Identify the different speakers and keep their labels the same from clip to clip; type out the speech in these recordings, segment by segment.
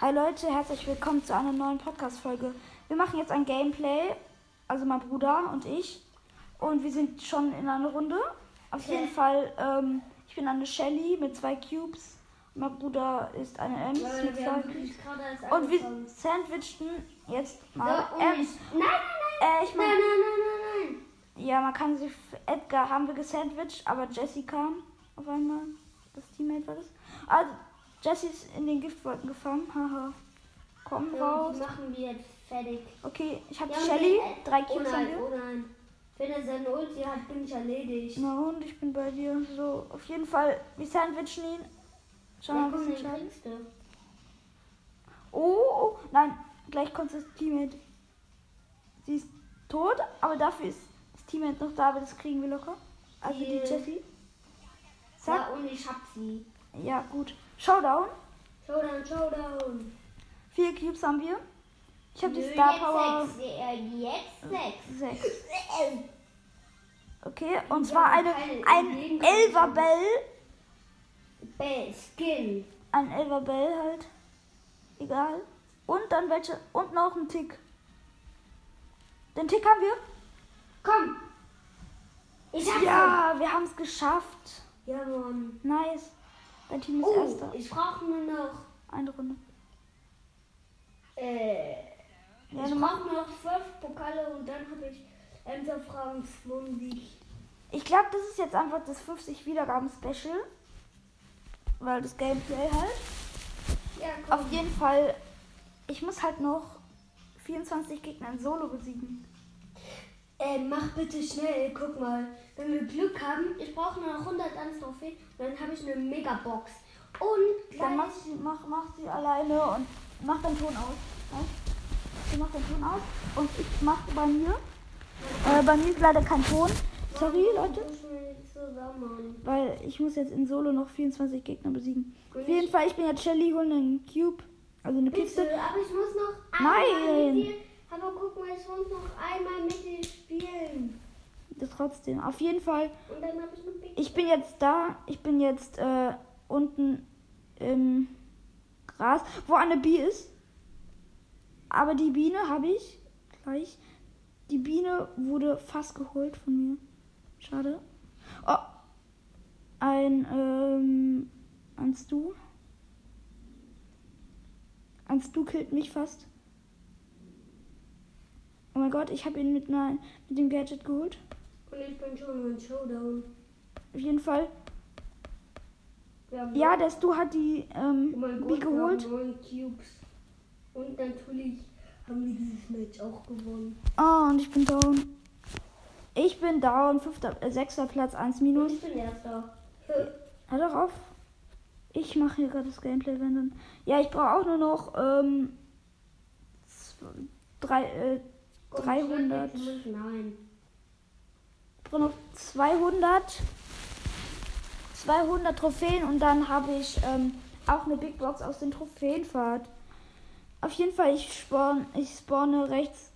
Speaker 1: Hi Leute, herzlich willkommen zu einer neuen Podcast-Folge. Wir machen jetzt ein Gameplay, also mein Bruder und ich. Und wir sind schon in einer Runde. Auf jeden Fall, ähm, ich bin eine Shelly mit zwei Cubes. Mein Bruder ist eine Ems
Speaker 2: Leute,
Speaker 1: mit zwei Cubes. Und wir sandwichten jetzt
Speaker 2: So,
Speaker 1: mal
Speaker 2: und
Speaker 1: Ems.
Speaker 2: ich- Nein, nein, nein.
Speaker 1: Äh, ich
Speaker 2: Nein,
Speaker 1: meine,
Speaker 2: nein, nein, nein, nein.
Speaker 1: ja, man kann sich. Edgar haben wir gesandwiched, aber Jessie kam auf einmal. Das Teammate war das. Also, Jessie ist in den Giftwolken gefangen. Haha. Komm
Speaker 2: Ja,
Speaker 1: raus.
Speaker 2: machen wir jetzt fertig.
Speaker 1: Okay, ich habe
Speaker 2: Ja,
Speaker 1: die Shelly.
Speaker 2: und-
Speaker 1: Drei
Speaker 2: Oh
Speaker 1: Cubes haben
Speaker 2: nein, oh nein. Wenn er seine Ulti hat, bin ich erledigt.
Speaker 1: Na und ich bin bei dir. So, auf jeden Fall, wir sandwichen ihn. Schau mal,
Speaker 2: Ja,
Speaker 1: Schaden.
Speaker 2: kriegst du.
Speaker 1: Oh, oh, nein, gleich kommt das Teammate. Sie ist tot, aber dafür ist das Teammate noch da, aber das kriegen wir locker. Also die
Speaker 2: Die-
Speaker 1: Jessie.
Speaker 2: Ja,
Speaker 1: Zack.
Speaker 2: und ich hab sie.
Speaker 1: Ja, gut. Showdown.
Speaker 2: Showdown, Showdown.
Speaker 1: Vier Cubes haben wir. Ich habe die Star
Speaker 2: jetzt
Speaker 1: Power
Speaker 2: Sechs. Ja, jetzt sechs.
Speaker 1: sechs. Okay, und zwar eine, ein Elverbell.
Speaker 2: Bell, Skin.
Speaker 1: Ein Elverbell halt. Egal. Und dann welche. Und noch ein Tick. Den Tick haben wir.
Speaker 2: Komm. Ich hab
Speaker 1: Ja, wir haben es geschafft.
Speaker 2: Ja, Mann.
Speaker 1: Nice. Dein Team ist
Speaker 2: Oh,
Speaker 1: erster.
Speaker 2: ich brauche nur noch.
Speaker 1: Eine Runde.
Speaker 2: Äh,
Speaker 1: Ja,
Speaker 2: ich brauche nur noch zwölf Pokale und dann habe ich Enterfragen 20.
Speaker 1: Ich glaube, das ist jetzt einfach das 50 Wiedergaben Special. Weil das Gameplay halt.
Speaker 2: Ja.
Speaker 1: Auf jeden Fall. Ich muss halt noch 24 Gegner in Solo besiegen.
Speaker 2: Äh, mach bitte schnell, guck mal. Wenn wir Glück haben, ich brauche nur noch 100 ans Trophäen und dann habe ich eine Megabox. Und
Speaker 1: Dann mach sie, mach, mach sie alleine und mach deinen Ton aus. Ja? Du machst deinen Ton aus und ich mach bei mir. Äh, bei mir ist leider kein Ton. Sorry, Leute.
Speaker 2: zusammen?
Speaker 1: Weil ich muss jetzt in Solo noch 24 Gegner besiegen. Auf jeden Fall, ich bin jetzt Shelly, holen einen Cube. Also eine
Speaker 2: Bitte,
Speaker 1: Kiste.
Speaker 2: aber ich muss noch
Speaker 1: Nein.
Speaker 2: einmal mit dir. Aber guck mal, ich muss noch einmal mit dir
Speaker 1: trotzdem. Auf jeden Fall.
Speaker 2: Ich
Speaker 1: bin jetzt da. Ich bin jetzt äh, unten im Gras, wo eine Bee ist. Aber die Biene habe ich gleich. Die Biene wurde fast geholt von mir. Schade. Oh. Ein, ähm, ein Stu. Ein Stu killt mich fast. Oh mein Gott, ich habe ihn mit, einer, mit dem Gadget geholt.
Speaker 2: Und ich bin schon in Showdown.
Speaker 1: Auf jeden Fall. Ja, der Stu hat die ähm,
Speaker 2: Oh Gott,
Speaker 1: geholt.
Speaker 2: Und natürlich haben wir dieses Match auch gewonnen.
Speaker 1: Oh, und ich bin down. Ich bin down. Fünfter, äh, sechster Platz, 1
Speaker 2: Und
Speaker 1: minus.
Speaker 2: ich bin erster.
Speaker 1: Hör doch auf. Ich mache hier gerade das Gameplay, wenn dann. Ja, ich brauche auch nur noch ähm, zwei- drei, äh,
Speaker 2: Komm,
Speaker 1: 300.
Speaker 2: schlag jetzt nicht. Nein.
Speaker 1: Brauche noch 200. 200 Trophäen und dann habe ich ähm, auch eine Big Box aus den Trophäenfahrt. Auf jeden Fall, ich spawn, ich spawne rechts,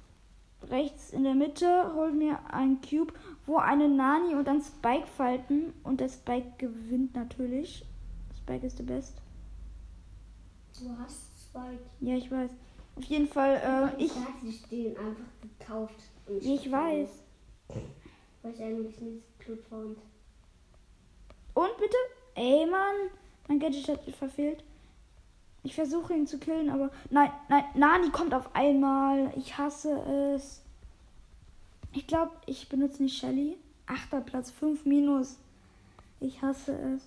Speaker 1: rechts in der Mitte, hol mir einen Cube, wo eine Nani und ein Spike falten und der Spike gewinnt natürlich. Spike ist der Best.
Speaker 2: Du hast zwei.
Speaker 1: Ja, ich weiß. Auf jeden Fall, äh, ich,
Speaker 2: Ich hat sich den einfach gekauft. Und
Speaker 1: ich weiß.
Speaker 2: Weil ich eigentlich nicht gut fand.
Speaker 1: Und bitte? Ey, Mann. Mein Gadget hat verfehlt. Ich versuche ihn zu killen, aber. Nein, nein, Nani kommt auf einmal. Ich hasse es. Ich glaube, ich benutze nicht Shelly. Achter Platz, 5 minus. Ich hasse es.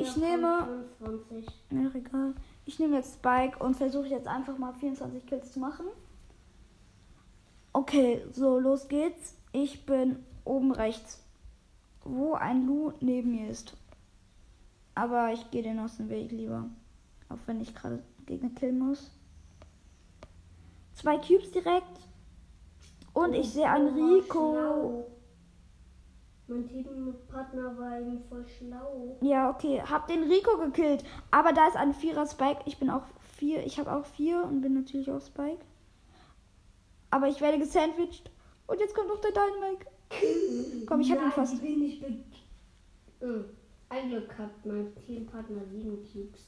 Speaker 2: Ich,
Speaker 1: Ich nehme-
Speaker 2: 25.
Speaker 1: Mir doch egal. Ich nehme jetzt Spike und versuche jetzt einfach mal 24 Kills zu machen. Okay, so, los geht's. Ich bin oben rechts, wo ein Lu neben mir ist. Aber ich gehe den aus dem Weg lieber. Auch wenn ich gerade Gegner killen muss. Zwei Cubes direkt. Und ich sehe einen
Speaker 2: Oh,
Speaker 1: Rico.
Speaker 2: Mein Teampartner war eben voll schlau.
Speaker 1: Ja, okay. Hab den Rico gekillt. Aber da ist ein Vierer Spike. Ich bin auch vier. Ich habe auch vier und bin natürlich auch Spike. Aber ich werde gesandwiched. Und jetzt kommt noch der Dynamite. Komm, ich hab ihn fast.
Speaker 2: Ich bin nicht be Hm. Ein Glück hat mein Teampartner sieben Cubes.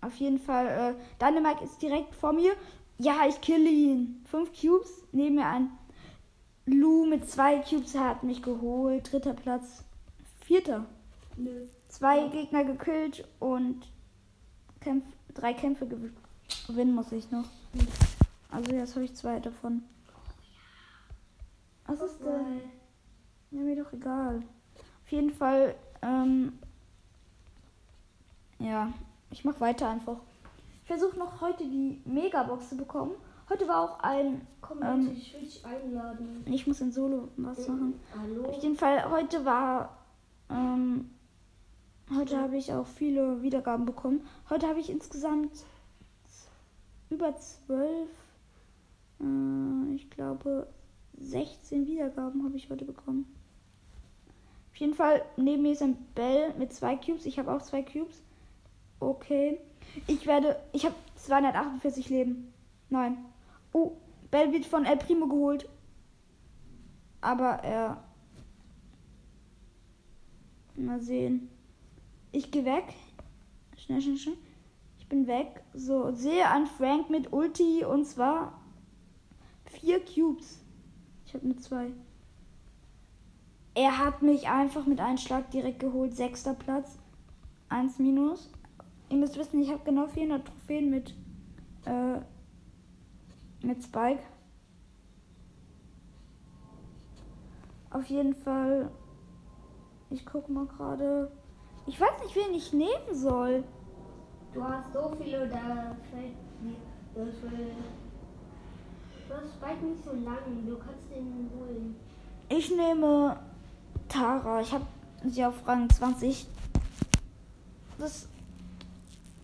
Speaker 1: Auf jeden Fall, äh, Dynamite ist direkt vor mir. Ja, ich kill ihn. Fünf Cubes. Neben mir ein Lou mit zwei Cubes hat mich geholt. Dritter Platz. Vierter.
Speaker 2: Nö.
Speaker 1: Zwei Gegner gekillt und Kämpf drei Kämpfe gew- gewinnen muss ich noch. Also jetzt habe ich zwei davon. Was ist denn? Ja, mir doch egal. Auf jeden Fall, ähm, ja, ich mach weiter einfach. Ich versuche noch heute die Megabox zu bekommen. Heute war auch ein,
Speaker 2: Komm,
Speaker 1: Ähm.
Speaker 2: bitte, ich will dich einladen.
Speaker 1: ich muss in Solo was machen.
Speaker 2: Hallo?
Speaker 1: Auf jeden Fall, heute war, ähm, heute habe ich auch viele Wiedergaben bekommen. Heute habe ich insgesamt über zwölf, äh, ich glaube 16 Wiedergaben habe ich heute bekommen. Auf jeden Fall, neben mir ist ein Bell mit zwei Cubes. Ich habe auch zwei Cubes. Okay. Ich werde, ich habe 248 Leben. Nein. Oh, Bell wird von El Primo geholt. Aber er. Mal sehen. Ich gehe weg. Schnell, schnell, schnell. Ich bin weg. So, sehe an Frank mit Ulti und zwar vier Cubes. Ich habe nur zwei. Er hat mich einfach mit einem Schlag direkt geholt. Sechster Platz. Eins minus. Ihr müsst wissen, ich habe genau 400 Trophäen mit, äh, mit Spike. Auf jeden Fall. Ich guck mal gerade. Ich weiß nicht, wen ich nehmen soll.
Speaker 2: Du hast so viele, da fällt mir das will. Bald nicht so lang, du kannst den holen.
Speaker 1: Ich nehme Tara. Ich habe sie auf Rang 20. Das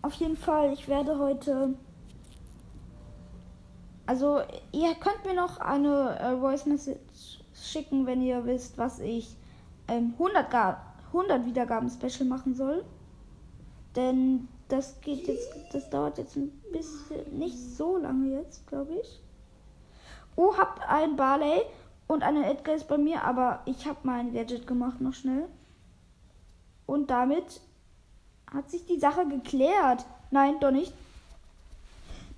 Speaker 1: auf jeden Fall. Ich werde heute. Also, ihr könnt mir noch eine äh, Voice Message schicken, wenn ihr wisst, was ich ähm, 100, Ga 100 Wiedergaben Special machen soll. Denn das geht jetzt, das dauert jetzt ein bisschen, nicht so lange jetzt, glaube ich. Oh, habt ein Barley und eine Edgar ist bei mir, aber ich habe mein Gadget gemacht noch schnell. Und damit hat sich die Sache geklärt. Nein, doch nicht.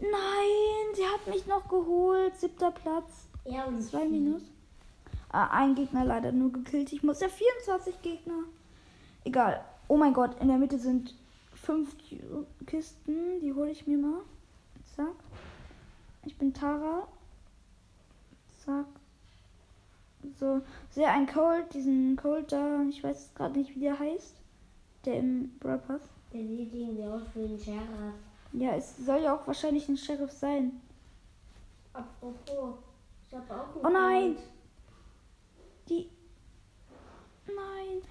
Speaker 1: Nein, sie hat mich noch geholt. Siebter Platz.
Speaker 2: Ja, und
Speaker 1: Zwei Minus. Ah, ein Gegner leider nur gekillt. Ich muss ja 24 Gegner. Egal. Oh mein Gott, in der Mitte sind fünf Ki- Kisten. Die hole ich mir mal. Zack. Ich bin Tara. Zack. So. Sehe ein Cold, diesen Cold da. Ich weiß gerade nicht, wie der heißt. Der im Brawl Pass.
Speaker 2: Der sieht irgendwie aus wie ein Sheriff.
Speaker 1: Ja, es soll ja auch wahrscheinlich ein Sheriff sein.
Speaker 2: Apropos, ich habe auch einen
Speaker 1: Oh nein!
Speaker 2: Freund.
Speaker 1: Die. Nein.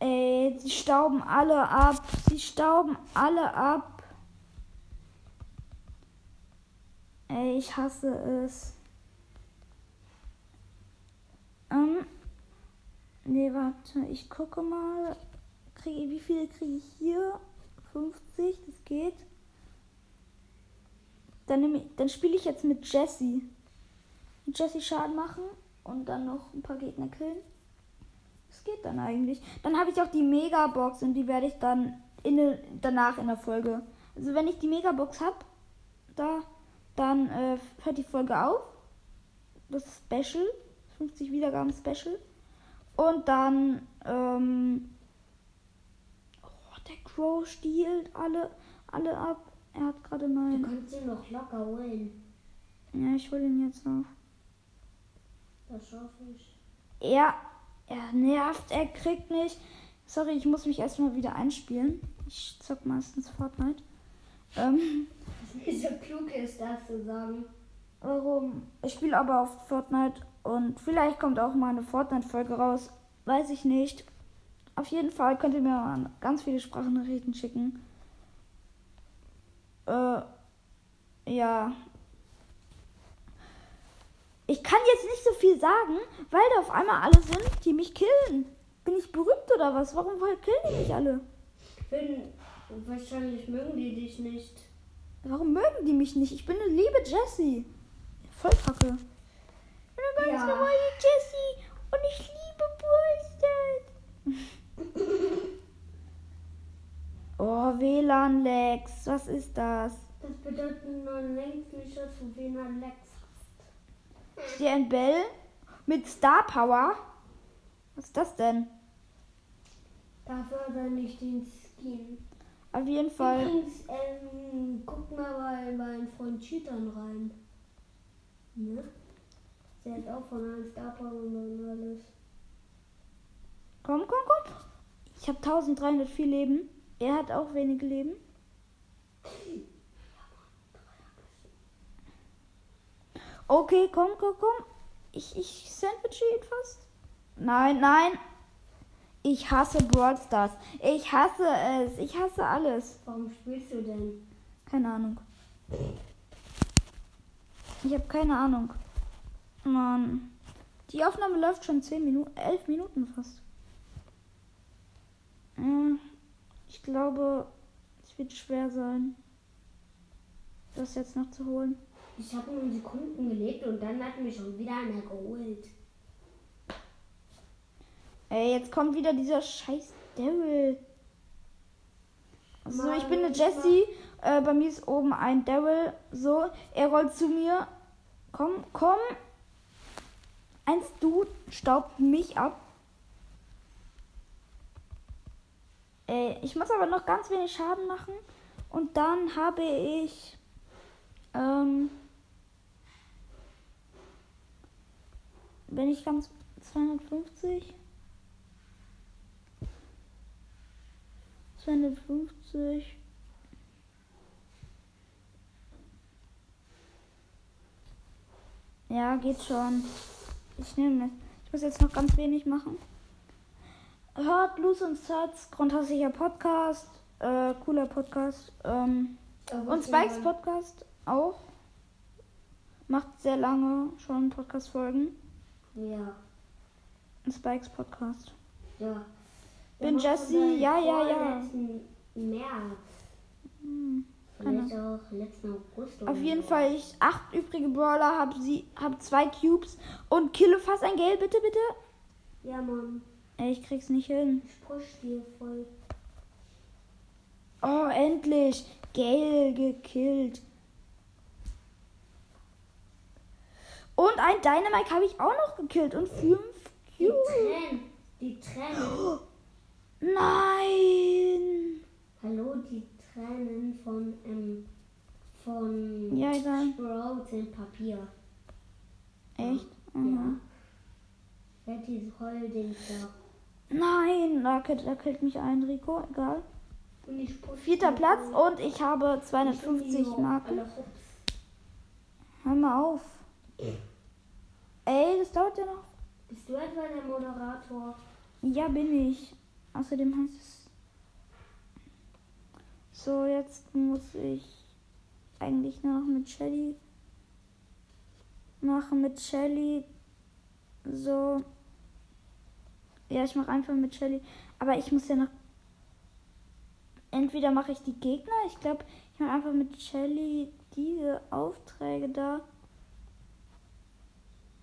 Speaker 1: Ey, sie stauben alle ab. Sie stauben alle ab. Ey, ich hasse es. Ähm. Nee, warte. Ich gucke mal. Kriege, wie viele kriege ich hier? 50, das geht. Dann, dann spiele ich jetzt mit Jessie. Mit Jessie Schaden machen und dann noch ein paar Gegner killen. Das geht dann eigentlich. Dann habe ich auch die Megabox und die werde ich dann in danach in der Folge. Also wenn ich die Megabox habe, da, dann äh, hört die Folge auf. Das ist Special. 50 Wiedergaben Special. Und dann, ähm, oh, der Crow stiehlt alle, alle ab. Er hat gerade
Speaker 2: Du
Speaker 1: neun.
Speaker 2: kannst ihn noch locker holen.
Speaker 1: Ja, ich hole ihn jetzt noch.
Speaker 2: Das schaffe ich.
Speaker 1: Er, er nervt, er kriegt nicht. Sorry, ich muss mich erstmal wieder einspielen. Ich zock meistens Fortnite. Ähm,
Speaker 2: Wie so klug ist das zu sagen.
Speaker 1: warum? Ich spiele aber auf Fortnite und vielleicht kommt auch mal eine Fortnite-Folge raus. Weiß ich nicht. Auf jeden Fall könnt ihr mir mal ganz viele Sprachnachrichten schicken. Äh, ja. Ich kann jetzt nicht so viel sagen, weil da auf einmal alle sind, die mich killen. Bin ich berühmt oder was? Warum killen die mich alle?
Speaker 2: Bin, wahrscheinlich mögen die dich nicht.
Speaker 1: Warum mögen die mich nicht? Ich bin eine liebe Jessie. Voll kacke. Ich bin eine ganz
Speaker 2: Ja.
Speaker 1: normale Jessie und ich liebe Stars. Oh, WLAN-Lags. Was ist das?
Speaker 2: Das bedeutet nur längst nicht, dass du weniger Lex hast.
Speaker 1: Ein Bell mit Star Power. Was ist das denn?
Speaker 2: Dafür hat er nicht den Skin.
Speaker 1: Auf jeden Fall.
Speaker 2: Übrigens, ähm, guck mal bei meinen Freund Cheatern rein. Ne? Der hat auch von einem Star Power und alles.
Speaker 1: Komm, komm, komm. Ich habe 1304 Leben. Er hat auch wenige Leben. Okay, komm, komm, komm. Ich, ich sandwiche ihn fast. Nein, nein. Ich hasse Brawl Stars. Ich hasse es. Ich hasse alles.
Speaker 2: Warum spielst du denn?
Speaker 1: Keine Ahnung. Ich habe keine Ahnung. Mann. Die Aufnahme läuft schon 10 Minuten, 11 Minuten fast. Ja, Ich glaube, es wird schwer sein, das jetzt noch zu holen.
Speaker 2: Ich habe nur Sekunden gelebt und dann hat mich schon wieder einer geholt.
Speaker 1: Ey, jetzt kommt wieder dieser scheiß Daryl. So, ich bin eine Jessie. Äh, bei mir ist oben ein Daryl. So, er rollt zu mir. Komm, komm. Eins, du staubt mich ab. Ey, ich muss aber noch ganz wenig Schaden machen. Und dann habe ich. Ähm, wenn ich ganz 250. 250. Ja, geht schon. Ich nehme Ich muss jetzt noch ganz wenig machen. Hört Blues und Sats, grundsätzlicher Podcast. Äh, cooler Podcast. Ähm, und Spikes Podcast auch. Macht sehr lange schon Podcast-Folgen.
Speaker 2: Ja,
Speaker 1: Spikes Podcast.
Speaker 2: ja.
Speaker 1: Bin
Speaker 2: macht
Speaker 1: Jessie,
Speaker 2: seit
Speaker 1: ja, ja, ja.
Speaker 2: März.
Speaker 1: Hm.
Speaker 2: Vielleicht auch letzten August.
Speaker 1: Auf jeden. Fall, ich acht übrige Brawler, hab sie, hab zwei Cubes und kille fast ein Geld, bitte, bitte.
Speaker 2: Ja, Mann.
Speaker 1: Ey, ich krieg's nicht hin.
Speaker 2: Ich push dir voll.
Speaker 1: Oh, endlich. Gale gekillt. Und ein Dynamite habe ich auch noch gekillt und fünf
Speaker 2: Die
Speaker 1: Cubes.
Speaker 2: Tränen. Die Tränen.
Speaker 1: Nein.
Speaker 2: Hallo, die Tränen von, ähm, von
Speaker 1: Ja, egal.
Speaker 2: Sprout sind Papier.
Speaker 1: Echt?
Speaker 2: Ja.
Speaker 1: Mhm.
Speaker 2: Wer hat dieses Heulding da?
Speaker 1: Nein, da killt, da killt mich ein Rico, egal.
Speaker 2: Und ich push
Speaker 1: Vierter Platz und ich habe
Speaker 2: Ich
Speaker 1: 250
Speaker 2: bin die
Speaker 1: Marken. Hör mal auf. Ey, das dauert ja noch.
Speaker 2: Bist du etwa der Moderator?
Speaker 1: Ja, bin ich. Außerdem heißt es. So, jetzt muss ich eigentlich nur noch mit Shelly machen. Mit Shelly. So. Ja, ich mache einfach mit Shelly. Aber ich muss ja noch. Entweder mache ich die Gegner. Ich glaube, ich mache einfach mit Shelly diese Aufträge da.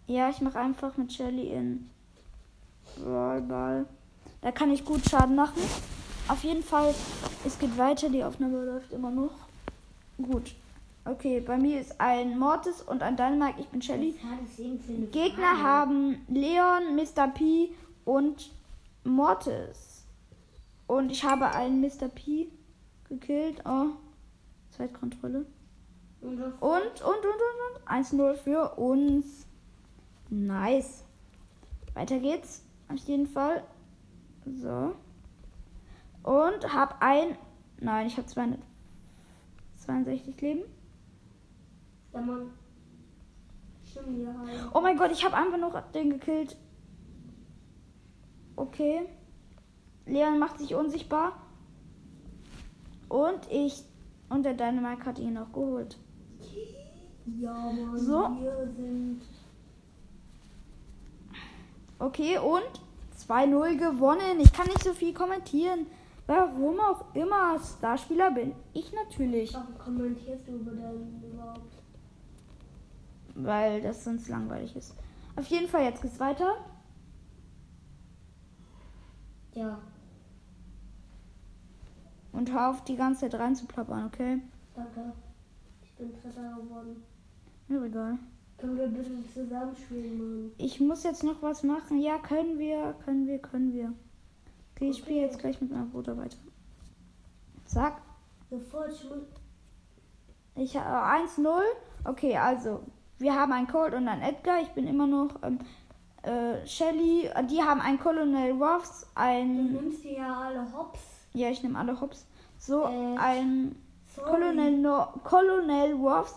Speaker 1: Ja, ich mache einfach mit Shelly in Brawl Ball. Da kann ich gut Schaden machen. Auf jeden Fall, es geht weiter. Die Aufnahme läuft immer noch. Gut. Okay, bei mir ist ein Mortis und ein Dynamite. Ich bin Shelly. Gegner haben Leon, Mr. P und Mortis. Und ich habe einen Mr. P gekillt. Oh, Zeitkontrolle.
Speaker 2: Und,
Speaker 1: und, und, und, und. 1-0 für uns. Nice. Weiter geht's. Auf jeden Fall. So. Und hab ein. Nein, ich habe 262 Leben.
Speaker 2: Ja, Mann. Stimmt, ja. halt.
Speaker 1: Oh mein Gott, ich habe einfach noch den gekillt. Okay. Leon macht sich unsichtbar. Und ich. Und der Dynamite hat ihn noch geholt.
Speaker 2: Ja, Mann.
Speaker 1: So.
Speaker 2: Wir sind.
Speaker 1: Okay, und 2-0 gewonnen. Ich kann nicht so viel kommentieren. Warum auch immer Starspieler bin ich natürlich.
Speaker 2: Warum kommentierst du über denn überhaupt?
Speaker 1: Weil das sonst langweilig ist. Auf jeden Fall, jetzt geht's weiter.
Speaker 2: Ja.
Speaker 1: Und hör auf, die ganze Zeit reinzuplappern, okay?
Speaker 2: Danke. Ich bin Dritter geworden.
Speaker 1: Mir egal.
Speaker 2: Können wir bitte zusammenspielen, Mann?
Speaker 1: Ich muss jetzt noch was machen. Ja, können wir, können wir, können wir. Okay, ich
Speaker 2: Okay.
Speaker 1: spiele jetzt gleich mit meinem Bruder weiter. Zack.
Speaker 2: Sofort, ich muss.
Speaker 1: Ich habe 1-0. Okay, also, wir haben einen Colt und einen Edgar. Ich bin immer noch ähm, äh, Shelly. Die haben einen Colonel Ruffs,
Speaker 2: Du
Speaker 1: ein.
Speaker 2: nimmst die ja alle hops.
Speaker 1: Ja, ich nehme alle Hops. So,
Speaker 2: Äh,
Speaker 1: ein
Speaker 2: Sorry.
Speaker 1: Colonel, no Colonel Ruffs,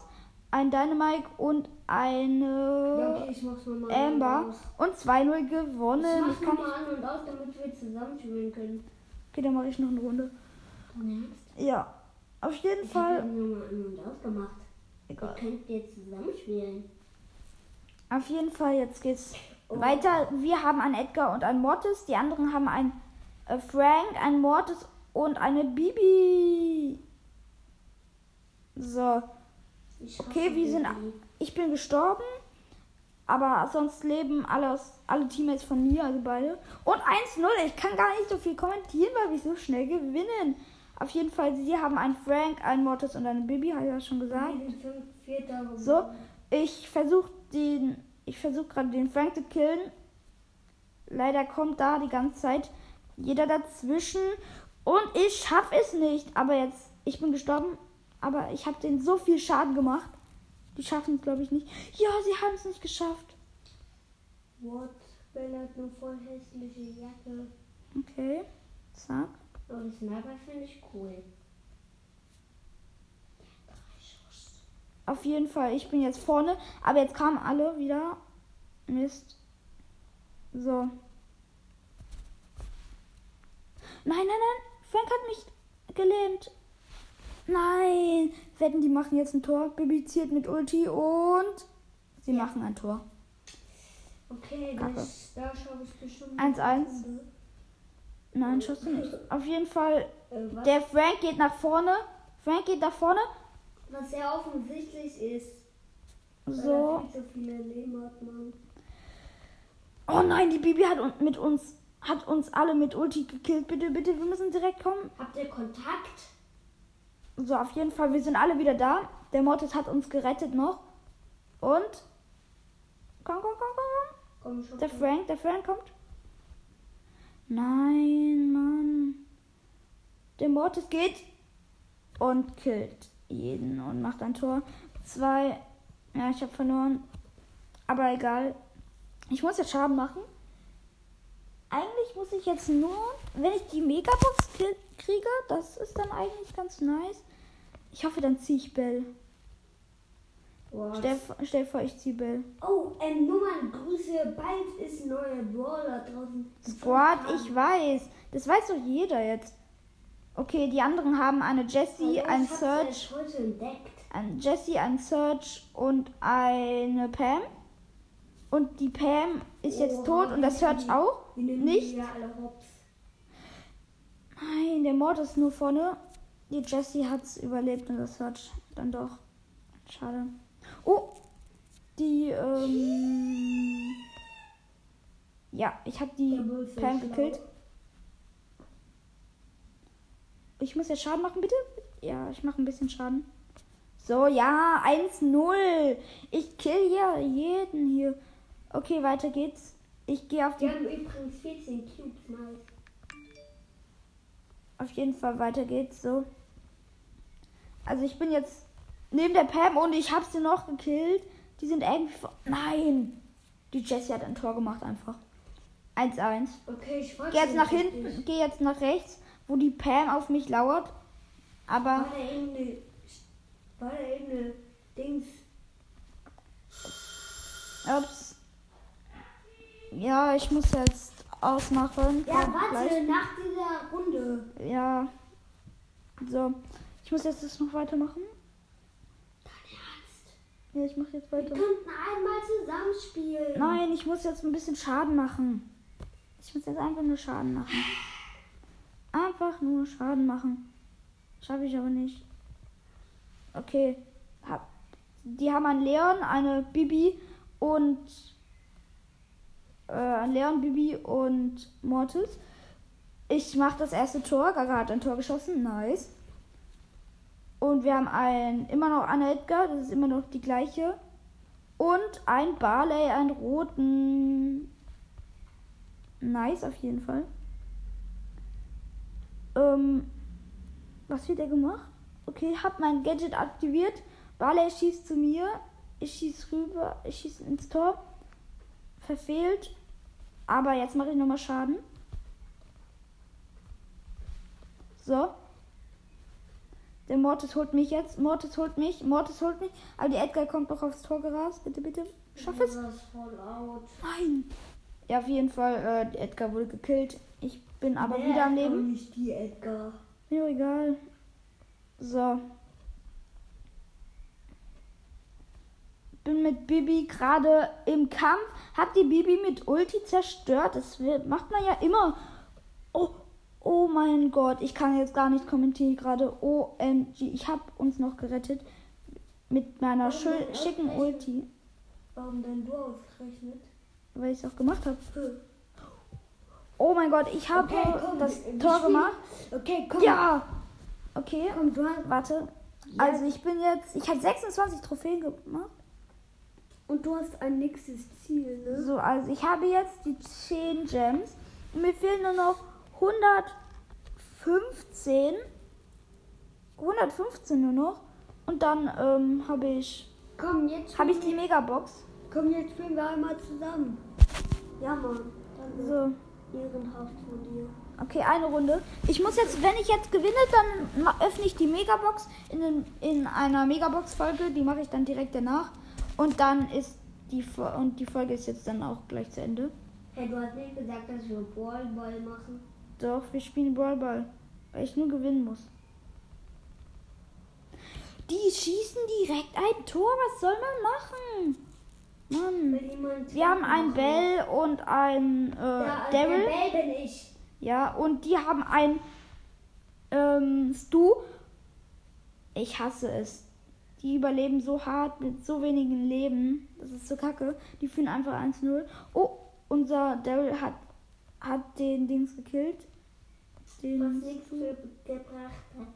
Speaker 1: ein Dynamite und eine
Speaker 2: okay, ich.
Speaker 1: Amber.
Speaker 2: Aus.
Speaker 1: Und 2-0
Speaker 2: Ich
Speaker 1: gewonnen.
Speaker 2: mach's
Speaker 1: Ich kann
Speaker 2: nochmal an und aus, damit wir zusammenspielen können.
Speaker 1: Okay, dann mache ich noch eine Runde. Ja, auf jeden
Speaker 2: Ich habe
Speaker 1: Fall.
Speaker 2: nochmal an und aus gemacht. Ihr
Speaker 1: Egal.
Speaker 2: könnt jetzt zusammenspielen.
Speaker 1: Auf jeden Fall, jetzt geht's
Speaker 2: Oh.
Speaker 1: weiter. Wir haben einen Edgar und einen Mortis. Die anderen haben einen äh, Frank, einen Mortis und eine Bibi. So,
Speaker 2: Ich
Speaker 1: Okay, wir sind- ich bin gestorben. Aber sonst leben alle, aus- alle Teammates von mir, also beide. Und 1-0. Ich kann gar nicht so viel kommentieren, weil wir so schnell gewinnen. Auf jeden Fall, sie haben einen Frank, einen Mortis und eine Bibi, habe ich ja schon gesagt. So, ich versuche den, ich versuche gerade den Frank zu killen. Leider kommt da die ganze Zeit jeder dazwischen und ich schaffe es nicht. Aber jetzt, ich bin gestorben, aber ich habe denen so viel Schaden gemacht. Die schaffen es, glaube ich, nicht. Ja, sie haben es nicht geschafft.
Speaker 2: What? Ben hat eine voll hässliche Jacke.
Speaker 1: Okay, zack.
Speaker 2: Aber das Sniper finde ich cool. Drei Schuss.
Speaker 1: Auf jeden Fall, ich bin jetzt vorne, aber jetzt kamen alle wieder. Mist. So. Nein, nein, nein. Frank hat mich gelähmt. Nein. Wetten, die machen jetzt ein Tor. Bibi zielt mit Ulti und sie
Speaker 2: Ja.
Speaker 1: machen ein Tor.
Speaker 2: Okay,
Speaker 1: Kacke.
Speaker 2: das, da schaue ich bestimmt.
Speaker 1: 1-1.
Speaker 2: eine Runde.
Speaker 1: Nein, schaust du nicht. Auf jeden Fall,
Speaker 2: Äh,
Speaker 1: der Frank geht nach vorne. Frank geht nach vorne.
Speaker 2: was sehr offensichtlich ist.
Speaker 1: So.
Speaker 2: Leben hat.
Speaker 1: Oh nein, die Bibi hat mit uns, hat uns alle mit Ulti gekillt. Bitte, bitte, wir müssen direkt kommen.
Speaker 2: Habt ihr Kontakt?
Speaker 1: So, auf jeden Fall, wir sind alle wieder da. Der Mortis hat uns gerettet noch. Und. Komm, komm, komm, komm,
Speaker 2: Komm.
Speaker 1: Der Frank, der Frank kommt. Nein, Mann. Der Mortis geht und killt jeden und macht ein Tor. Zwei. Ja, ich habe verloren. Aber egal. Ich muss jetzt Schaden machen. Eigentlich muss ich jetzt nur, wenn ich die Megabox kriege, das ist dann eigentlich ganz nice. Ich hoffe, dann ziehe ich Bell.
Speaker 2: What?
Speaker 1: Stell, stell vor, ich ziehe Bell.
Speaker 2: Oh, ähm, nur mal Grüße. Bald ist ein neuer Brawler draußen.
Speaker 1: Squad, ich weiß. Das weiß doch jeder jetzt. Okay, die anderen haben eine Jessie,
Speaker 2: Hallo,
Speaker 1: ein Search, ein Jessie, ein Search und eine Pam. Und die Pam ist jetzt
Speaker 2: Oh,
Speaker 1: tot und der Search auch. Nicht?
Speaker 2: die ja alle hops.
Speaker 1: Nein, der Mord ist nur vorne. Die Jessie hat's überlebt und das Search dann doch. Schade. Oh, die, ähm. Ja, ich habe die Pam
Speaker 2: schlau.
Speaker 1: gekillt. Ich muss ja Schaden machen, bitte? Ja, ich mache ein bisschen Schaden. So, ja, 1-0. Ich kill hier jeden hier. Okay, weiter geht's. Ich gehe auf die.
Speaker 2: Wir haben übrigens 14 Cubes, nice.
Speaker 1: Auf jeden Fall weiter geht's so. Also ich bin jetzt neben der Pam und ich hab sie noch gekillt. Die sind irgendwie. vor- Nein! Die Jessie hat ein Tor gemacht einfach. 1-1.
Speaker 2: Okay, ich frage
Speaker 1: Geh jetzt nach hinten, geh jetzt nach rechts, wo die Pam auf mich lauert. Aber
Speaker 2: War da eben eine. War da eben eine Dings.
Speaker 1: ups. Ja, ich muss jetzt ausmachen.
Speaker 2: Ja,
Speaker 1: Komm,
Speaker 2: warte,
Speaker 1: gleich.
Speaker 2: nach dieser Runde.
Speaker 1: Ja. So. Ich muss jetzt das noch weitermachen.
Speaker 2: Dein Ernst?
Speaker 1: Ja, ich mache jetzt
Speaker 2: Wir
Speaker 1: weiter.
Speaker 2: könnten einmal zusammenspielen.
Speaker 1: Nein, ich muss jetzt ein bisschen Schaden machen. Ich muss jetzt einfach nur Schaden machen. Einfach nur Schaden machen. Schaffe ich aber nicht. Okay. Hab, die haben einen Leon, eine Bibi und äh, Leon, Bibi und Mortis. Ich mache das erste Tor. Gaga hat ein Tor geschossen. Nice. Und wir haben ein, immer noch eine Edgar. Das ist immer noch die gleiche. Und ein Barley, einen roten. Nice auf jeden Fall. Ähm, was wird er gemacht? Okay, hab mein Gadget aktiviert. Barley schießt zu mir. Ich schieß rüber. Ich schieß ins Tor. Verfehlt. Aber jetzt mache ich nochmal Schaden. So. Der Mortis holt mich jetzt. Mortis holt mich. Mortis holt mich. Aber die Edgar kommt noch aufs Tor gerast. Bitte, bitte. Schaff es. Nein. Ja, auf jeden Fall. Äh, Edgar wurde gekillt. Ich bin aber wieder am Leben.
Speaker 2: Nicht die Edgar.
Speaker 1: Mir egal. So. Bin mit Bibi gerade im Kampf. Hab die Bibi mit Ulti zerstört. Das wird, macht man ja immer. Oh, oh mein Gott. Ich kann jetzt gar nicht kommentieren gerade. OMG. Ich hab uns noch gerettet. Mit meiner schön, schicken. Ulti.
Speaker 2: Warum denn du ausgerechnet?
Speaker 1: Weil ich es auch gemacht habe.
Speaker 2: Hm.
Speaker 1: Oh mein Gott. Ich habe
Speaker 2: Okay, komm,
Speaker 1: das Tor gemacht.
Speaker 2: Okay, komm.
Speaker 1: Ja. Okay.
Speaker 2: Komm, du hast,
Speaker 1: Warte. Also ich bin jetzt. Ich habe 26 Trophäen gemacht.
Speaker 2: Und du hast ein nächstes Ziel, ne?
Speaker 1: So, also ich habe jetzt die 10 Gems. Und mir fehlen nur noch 115. 115 nur noch. Und dann ähm, habe ich.
Speaker 2: Komm, jetzt
Speaker 1: Habe ich die Megabox.
Speaker 2: Komm, jetzt spielen wir einmal zusammen. Ja, Mann.
Speaker 1: So.
Speaker 2: Ehrenhaft von dir.
Speaker 1: Okay, eine Runde. Ich muss jetzt, wenn ich jetzt gewinne, dann öffne ich die Megabox in, in einer Megabox-Folge. Die mache ich dann direkt danach. Und dann ist die und die Folge ist jetzt dann auch gleich zu Ende.
Speaker 2: Hey, du hast nicht gesagt, dass wir Ballball machen.
Speaker 1: Doch, wir spielen Ballball. Weil ich nur gewinnen muss. Die schießen direkt ein Tor. Was soll man machen? Mann. Wir haben einen Bell und einen äh,
Speaker 2: Ja,
Speaker 1: Daryl.
Speaker 2: der Bell bin ich.
Speaker 1: Ja, und die haben ein ähm, Stu. Ich hasse es. Die überleben so hart mit so wenigen Leben. Das ist so kacke. Die führen einfach 1-0. Oh, unser Daryl hat, hat den Dings gekillt.
Speaker 2: Was
Speaker 1: Den
Speaker 2: für gebracht hat.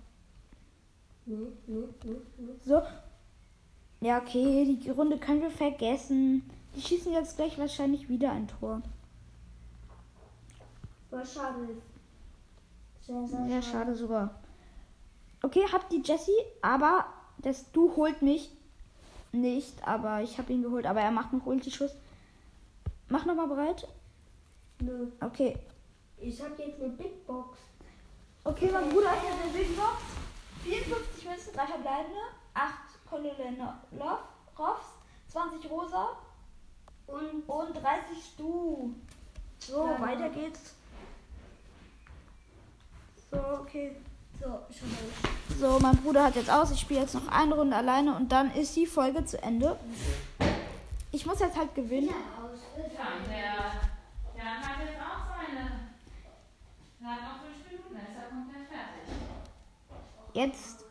Speaker 2: Nee, nee, nee, nee.
Speaker 1: so. Ja, okay, die Runde können wir vergessen. Die schießen jetzt gleich wahrscheinlich wieder ein Tor.
Speaker 2: Was schade ist. Sehr, sehr
Speaker 1: Ja, schade sogar. Okay, hab die Jessie, aber das Du holt mich nicht, aber ich habe ihn geholt, aber er macht noch Ulti-Schuss. Mach nochmal bereit.
Speaker 2: Nö.
Speaker 1: Okay.
Speaker 2: Ich hab jetzt eine Big Box.
Speaker 1: Okay, mein Bruder hat eine Big Box. 54 Münzen, 3 verbleibende, 8 Kolonne Ruffs, 20 Rosa
Speaker 2: Und
Speaker 1: und 30 Stu. So,
Speaker 2: Ja.
Speaker 1: weiter geht's. So, okay.
Speaker 2: So,
Speaker 1: mein Bruder hat jetzt aus. Ich spiele jetzt noch eine Runde alleine und dann ist die Folge zu Ende. Ich muss jetzt halt gewinnen.
Speaker 2: aus.
Speaker 3: Ja, der, der hat jetzt auch seine. Der hat noch fünf Minuten, ist er komplett fertig.
Speaker 1: Jetzt.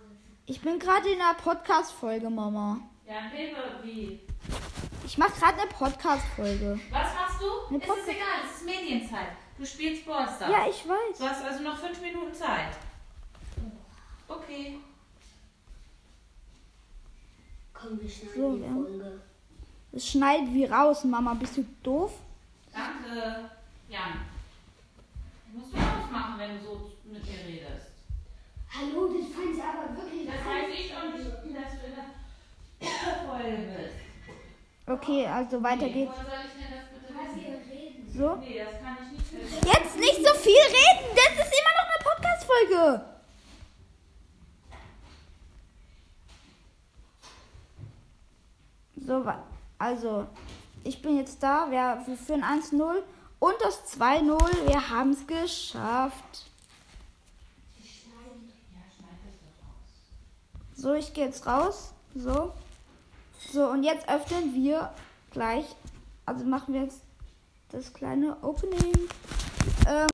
Speaker 1: Ich bin gerade in einer Podcast-Folge, Mama.
Speaker 3: Ja, wie.
Speaker 1: Ich mache gerade eine Podcast-Folge.
Speaker 3: Was machst du?
Speaker 1: Eine
Speaker 3: es
Speaker 1: Podcast-
Speaker 3: ist egal, es ist Medienzeit. Du spielst Ballstar.
Speaker 1: Ja, ich weiß.
Speaker 3: Du hast also noch fünf Minuten Zeit. Okay.
Speaker 2: Komm, wir schneiden
Speaker 1: So,
Speaker 2: die
Speaker 1: ja.
Speaker 2: Folge.
Speaker 1: Es schneit wie raus, Mama. Bist du doof?
Speaker 3: Danke, Jan. Musst du ausmachen, wenn du so mit mir redest.
Speaker 2: Hallo, das fand ich aber wirklich.
Speaker 3: Das weiß ich doch nicht, dass du in der Folge bist.
Speaker 1: Okay, also weiter
Speaker 3: Nee,
Speaker 1: geht's.
Speaker 3: Woher soll ich denn das bitte
Speaker 2: Was
Speaker 3: wissen?
Speaker 2: ihr reden.
Speaker 1: So.
Speaker 3: Nee, das kann ich nicht.
Speaker 1: Jetzt nicht so viel reden. Das ist immer noch eine Podcast-Folge. So, also, ich bin jetzt da. Wir, wir führen 1-0 und das 2-0. Wir haben es geschafft. So, ich gehe jetzt raus. So. So, und jetzt öffnen wir gleich. Also machen wir jetzt das kleine Opening. Ähm,